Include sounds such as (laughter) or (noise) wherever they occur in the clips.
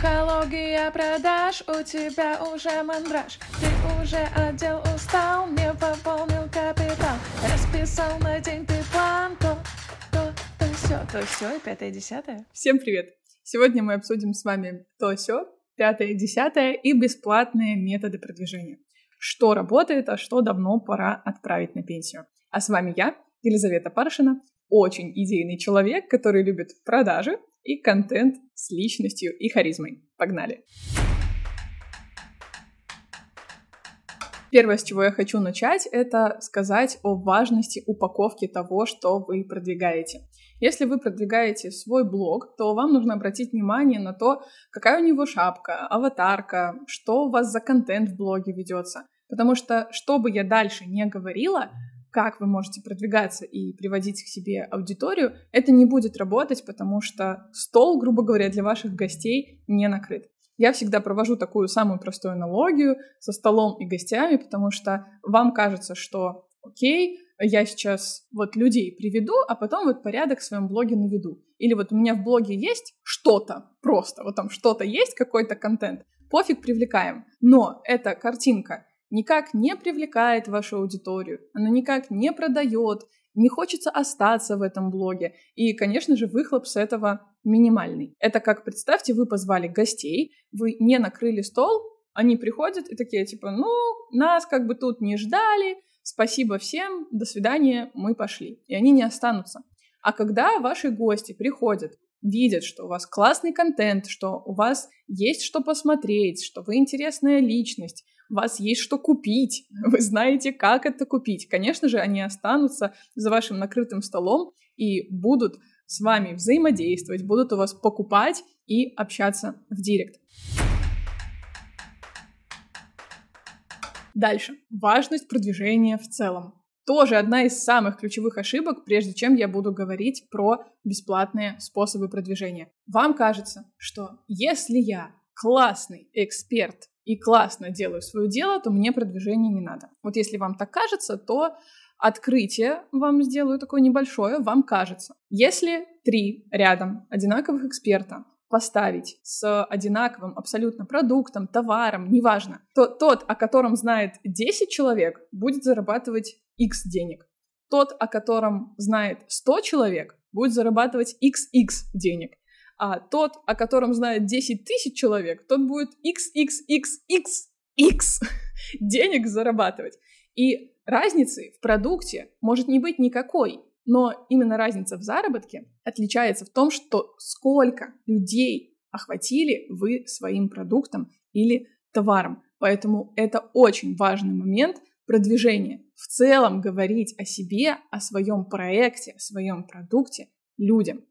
Психология продаж, у тебя уже мандраж Ты уже отдел устал, не пополнил капитал Расписал на день ты план, то, то, то все, то все и пятое, десятое Всем привет! Сегодня мы обсудим с вами то все, пятое, десятое и бесплатные методы продвижения. Что работает, а что давно пора отправить на пенсию. А с вами я, Елизавета Паршина, очень идейный человек, который любит продажи, и контент с личностью и харизмой. Погнали! Первое, с чего я хочу начать, это сказать о важности упаковки того, что вы продвигаете. Если вы продвигаете свой блог, то вам нужно обратить внимание на то, какая у него шапка, аватарка, что у вас за контент в блоге ведется. Потому что, что бы я дальше не говорила, как вы можете продвигаться и приводить к себе аудиторию, это не будет работать, потому что стол, грубо говоря, для ваших гостей не накрыт. Я всегда провожу такую самую простую аналогию со столом и гостями, потому что вам кажется, что окей, я сейчас вот людей приведу, а потом вот порядок в своем блоге наведу. Или вот у меня в блоге есть что-то просто, вот там что-то есть, какой-то контент, пофиг, привлекаем. Но эта картинка никак не привлекает вашу аудиторию, она никак не продает, не хочется остаться в этом блоге. И, конечно же, выхлоп с этого минимальный. Это как, представьте, вы позвали гостей, вы не накрыли стол, они приходят и такие, типа, ну, нас как бы тут не ждали, спасибо всем, до свидания, мы пошли. И они не останутся. А когда ваши гости приходят, видят, что у вас классный контент, что у вас есть что посмотреть, что вы интересная личность, вас есть что купить, вы знаете, как это купить. Конечно же, они останутся за вашим накрытым столом и будут с вами взаимодействовать, будут у вас покупать и общаться в директ. Дальше. Важность продвижения в целом. Тоже одна из самых ключевых ошибок, прежде чем я буду говорить про бесплатные способы продвижения. Вам кажется, что если я классный эксперт и классно делаю свое дело, то мне продвижения не надо. Вот если вам так кажется, то открытие вам сделаю такое небольшое, вам кажется. Если три рядом одинаковых эксперта поставить с одинаковым абсолютно продуктом, товаром, неважно, то тот, о котором знает 10 человек, будет зарабатывать X денег. Тот, о котором знает 100 человек, будет зарабатывать XX денег а тот, о котором знает 10 тысяч человек, тот будет XXXXX (laughs) денег зарабатывать. И разницы в продукте может не быть никакой, но именно разница в заработке отличается в том, что сколько людей охватили вы своим продуктом или товаром. Поэтому это очень важный момент продвижения. В целом говорить о себе, о своем проекте, о своем продукте людям.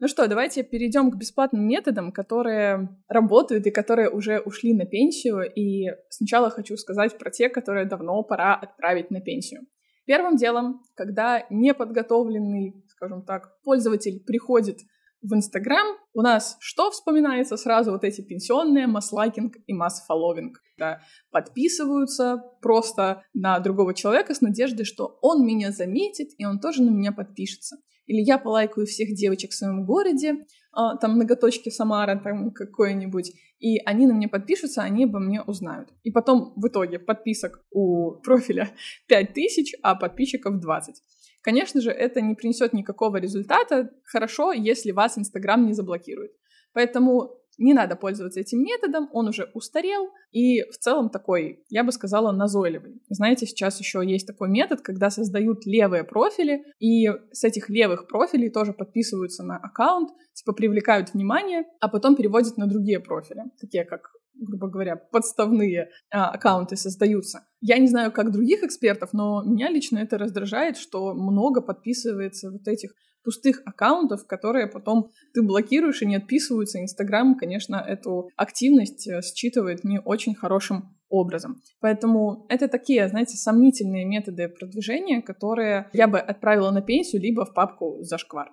Ну что, давайте перейдем к бесплатным методам, которые работают и которые уже ушли на пенсию. И сначала хочу сказать про те, которые давно пора отправить на пенсию. Первым делом, когда неподготовленный, скажем так, пользователь приходит в Инстаграм, у нас что вспоминается сразу? Вот эти пенсионные, масс-лайкинг и масс-фолловинг. Да, подписываются просто на другого человека с надеждой, что он меня заметит, и он тоже на меня подпишется или я полайкаю всех девочек в своем городе, а, там многоточки Самара там какой-нибудь, и они на меня подпишутся, они обо мне узнают. И потом в итоге подписок у профиля (laughs) 5000, а подписчиков 20. Конечно же, это не принесет никакого результата. Хорошо, если вас Инстаграм не заблокирует. Поэтому не надо пользоваться этим методом, он уже устарел и в целом такой, я бы сказала, назойливый. Знаете, сейчас еще есть такой метод, когда создают левые профили, и с этих левых профилей тоже подписываются на аккаунт, типа привлекают внимание, а потом переводят на другие профили, такие как грубо говоря, подставные а, аккаунты создаются. Я не знаю, как других экспертов, но меня лично это раздражает, что много подписывается вот этих пустых аккаунтов, которые потом ты блокируешь и не отписываются. Инстаграм, конечно, эту активность э, считывает не очень хорошим образом. Поэтому это такие, знаете, сомнительные методы продвижения, которые я бы отправила на пенсию либо в папку «Зашквар».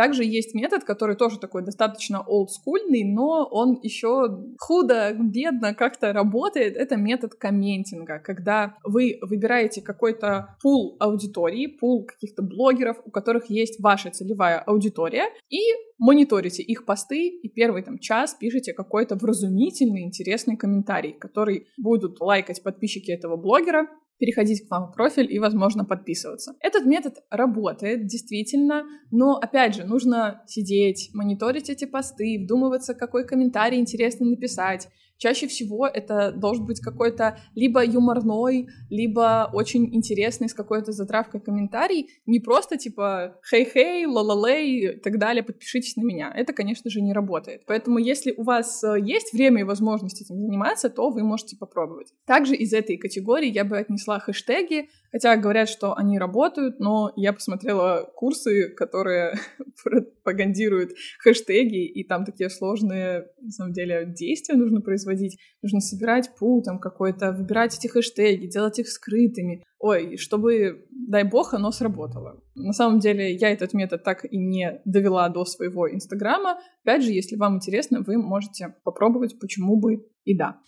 Также есть метод, который тоже такой достаточно олдскульный, но он еще худо, бедно как-то работает. Это метод комментинга, когда вы выбираете какой-то пул аудитории, пул каких-то блогеров, у которых есть ваша целевая аудитория, и мониторите их посты и первый там час пишите какой-то вразумительный, интересный комментарий, который будут лайкать подписчики этого блогера, переходить к вам в профиль и, возможно, подписываться. Этот метод работает, действительно, но, опять же, нужно сидеть, мониторить эти посты, вдумываться, какой комментарий интересно написать, Чаще всего это должен быть какой-то либо юморной, либо очень интересный с какой-то затравкой комментарий, не просто типа «хей-хей», «ла-ла-лей» и так далее, подпишитесь на меня. Это, конечно же, не работает. Поэтому если у вас э, есть время и возможность этим заниматься, то вы можете попробовать. Также из этой категории я бы отнесла хэштеги, хотя говорят, что они работают, но я посмотрела курсы, которые (laughs) пропагандируют хэштеги, и там такие сложные, на самом деле, действия нужно производить. Нужно собирать пул там какой-то, выбирать эти хэштеги, делать их скрытыми. Ой, чтобы, дай бог, оно сработало. На самом деле, я этот метод так и не довела до своего Инстаграма. Опять же, если вам интересно, вы можете попробовать, почему бы и да.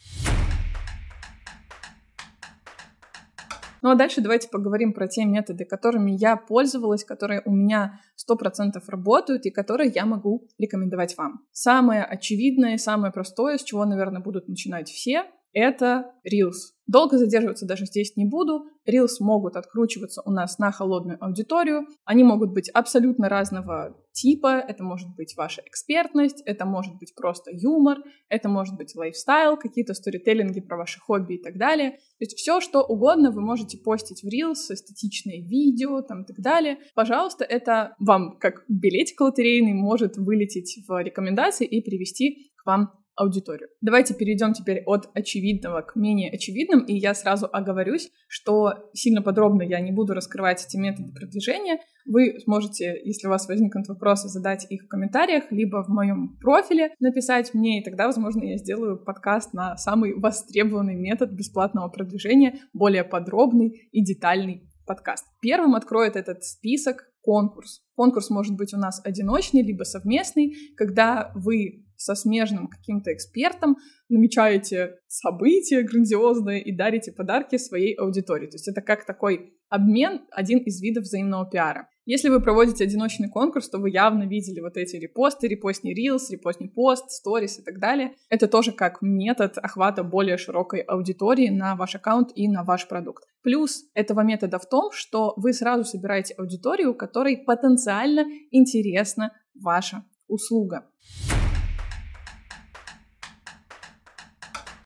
Ну а дальше давайте поговорим про те методы, которыми я пользовалась, которые у меня 100% работают и которые я могу рекомендовать вам. Самое очевидное, самое простое, с чего, наверное, будут начинать все, это Reels. Долго задерживаться даже здесь не буду. Reels могут откручиваться у нас на холодную аудиторию. Они могут быть абсолютно разного типа. Это может быть ваша экспертность, это может быть просто юмор, это может быть лайфстайл, какие-то сторителлинги про ваши хобби и так далее. То есть все, что угодно вы можете постить в Reels, эстетичные видео там и так далее. Пожалуйста, это вам как билетик лотерейный может вылететь в рекомендации и привести к вам аудиторию. Давайте перейдем теперь от очевидного к менее очевидным, и я сразу оговорюсь, что сильно подробно я не буду раскрывать эти методы продвижения. Вы сможете, если у вас возникнут вопросы, задать их в комментариях, либо в моем профиле написать мне, и тогда, возможно, я сделаю подкаст на самый востребованный метод бесплатного продвижения, более подробный и детальный подкаст. Первым откроет этот список конкурс. Конкурс может быть у нас одиночный, либо совместный, когда вы со смежным каким-то экспертом намечаете события грандиозные и дарите подарки своей аудитории. То есть это как такой обмен, один из видов взаимного пиара. Если вы проводите одиночный конкурс, то вы явно видели вот эти репосты, репостни Reels, репостни пост, сторис и так далее. Это тоже как метод охвата более широкой аудитории на ваш аккаунт и на ваш продукт. Плюс этого метода в том, что вы сразу собираете аудиторию, которой потенциально интересна ваша услуга.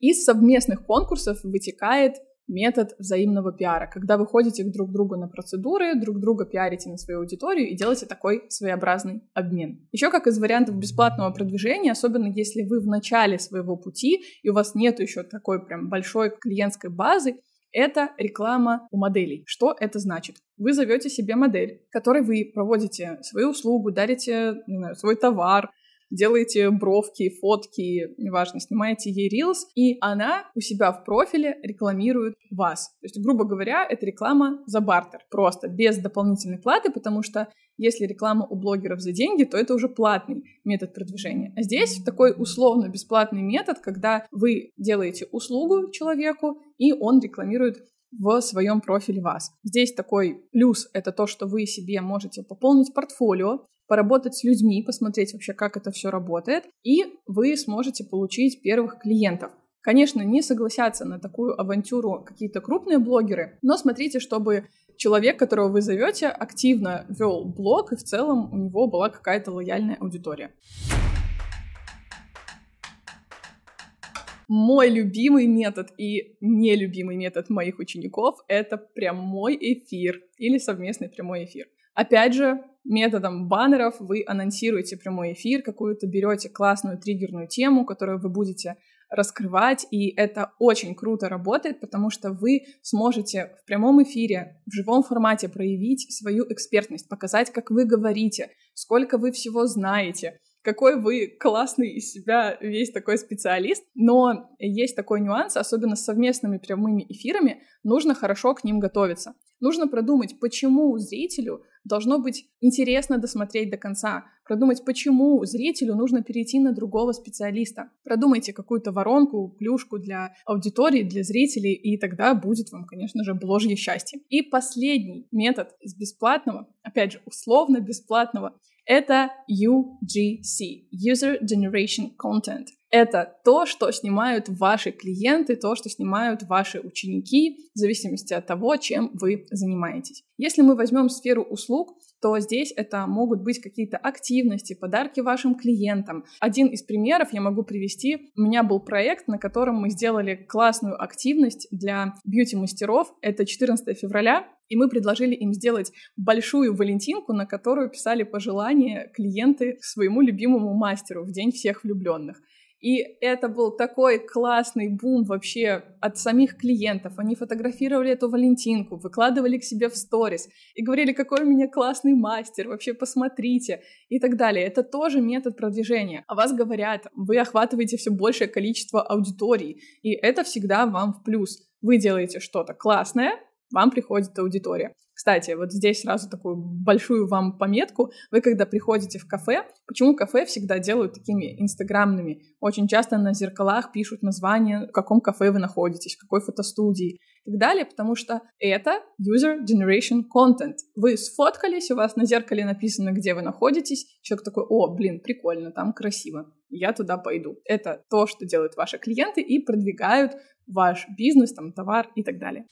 Из совместных конкурсов вытекает метод взаимного пиара, когда вы ходите друг к другу на процедуры, друг друга пиарите на свою аудиторию и делаете такой своеобразный обмен. Еще как из вариантов бесплатного продвижения, особенно если вы в начале своего пути и у вас нет еще такой прям большой клиентской базы, это реклама у моделей. Что это значит? Вы зовете себе модель, которой вы проводите свою услугу, дарите знаю, свой товар, делаете бровки, фотки, неважно, снимаете ей reels, и она у себя в профиле рекламирует вас. То есть, грубо говоря, это реклама за бартер, просто без дополнительной платы, потому что если реклама у блогеров за деньги, то это уже платный метод продвижения. А здесь такой условно бесплатный метод, когда вы делаете услугу человеку, и он рекламирует в своем профиле вас. Здесь такой плюс — это то, что вы себе можете пополнить портфолио, поработать с людьми, посмотреть вообще, как это все работает, и вы сможете получить первых клиентов. Конечно, не согласятся на такую авантюру какие-то крупные блогеры, но смотрите, чтобы человек, которого вы зовете, активно вел блог, и в целом у него была какая-то лояльная аудитория. Мой любимый метод и нелюбимый метод моих учеников — это прямой эфир или совместный прямой эфир. Опять же, методом баннеров вы анонсируете прямой эфир, какую-то берете классную триггерную тему, которую вы будете раскрывать, и это очень круто работает, потому что вы сможете в прямом эфире, в живом формате проявить свою экспертность, показать, как вы говорите, сколько вы всего знаете, какой вы классный из себя весь такой специалист, но есть такой нюанс, особенно с совместными прямыми эфирами, нужно хорошо к ним готовиться. Нужно продумать, почему зрителю должно быть интересно досмотреть до конца, продумать, почему зрителю нужно перейти на другого специалиста. Продумайте какую-то воронку, плюшку для аудитории, для зрителей, и тогда будет вам, конечно же, бложье счастье. И последний метод из бесплатного, опять же, условно бесплатного, это UGC, User Generation Content. Это то, что снимают ваши клиенты, то, что снимают ваши ученики, в зависимости от того, чем вы занимаетесь. Если мы возьмем сферу услуг, то здесь это могут быть какие-то активности, подарки вашим клиентам. Один из примеров я могу привести. У меня был проект, на котором мы сделали классную активность для бьюти-мастеров. Это 14 февраля, и мы предложили им сделать большую валентинку, на которую писали пожелания клиенты своему любимому мастеру в День всех влюбленных. И это был такой классный бум вообще от самих клиентов. Они фотографировали эту Валентинку, выкладывали к себе в сторис и говорили, какой у меня классный мастер, вообще посмотрите и так далее. Это тоже метод продвижения. О вас говорят, вы охватываете все большее количество аудиторий, и это всегда вам в плюс. Вы делаете что-то классное, вам приходит аудитория. Кстати, вот здесь сразу такую большую вам пометку. Вы, когда приходите в кафе, почему кафе всегда делают такими инстаграмными? Очень часто на зеркалах пишут название, в каком кафе вы находитесь, в какой фотостудии и так далее, потому что это user generation content. Вы сфоткались, у вас на зеркале написано, где вы находитесь, человек такой, о, блин, прикольно, там красиво, я туда пойду. Это то, что делают ваши клиенты и продвигают ваш бизнес, там, товар и так далее.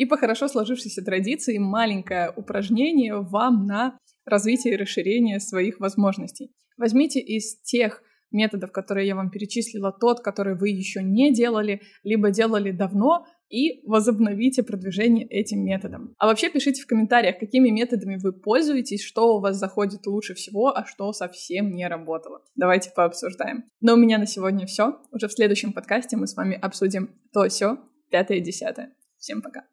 И по хорошо сложившейся традиции маленькое упражнение вам на развитие и расширение своих возможностей. Возьмите из тех методов, которые я вам перечислила, тот, который вы еще не делали, либо делали давно, и возобновите продвижение этим методом. А вообще пишите в комментариях, какими методами вы пользуетесь, что у вас заходит лучше всего, а что совсем не работало. Давайте пообсуждаем. Но у меня на сегодня все. Уже в следующем подкасте мы с вами обсудим то все, пятое и десятое. Всем пока.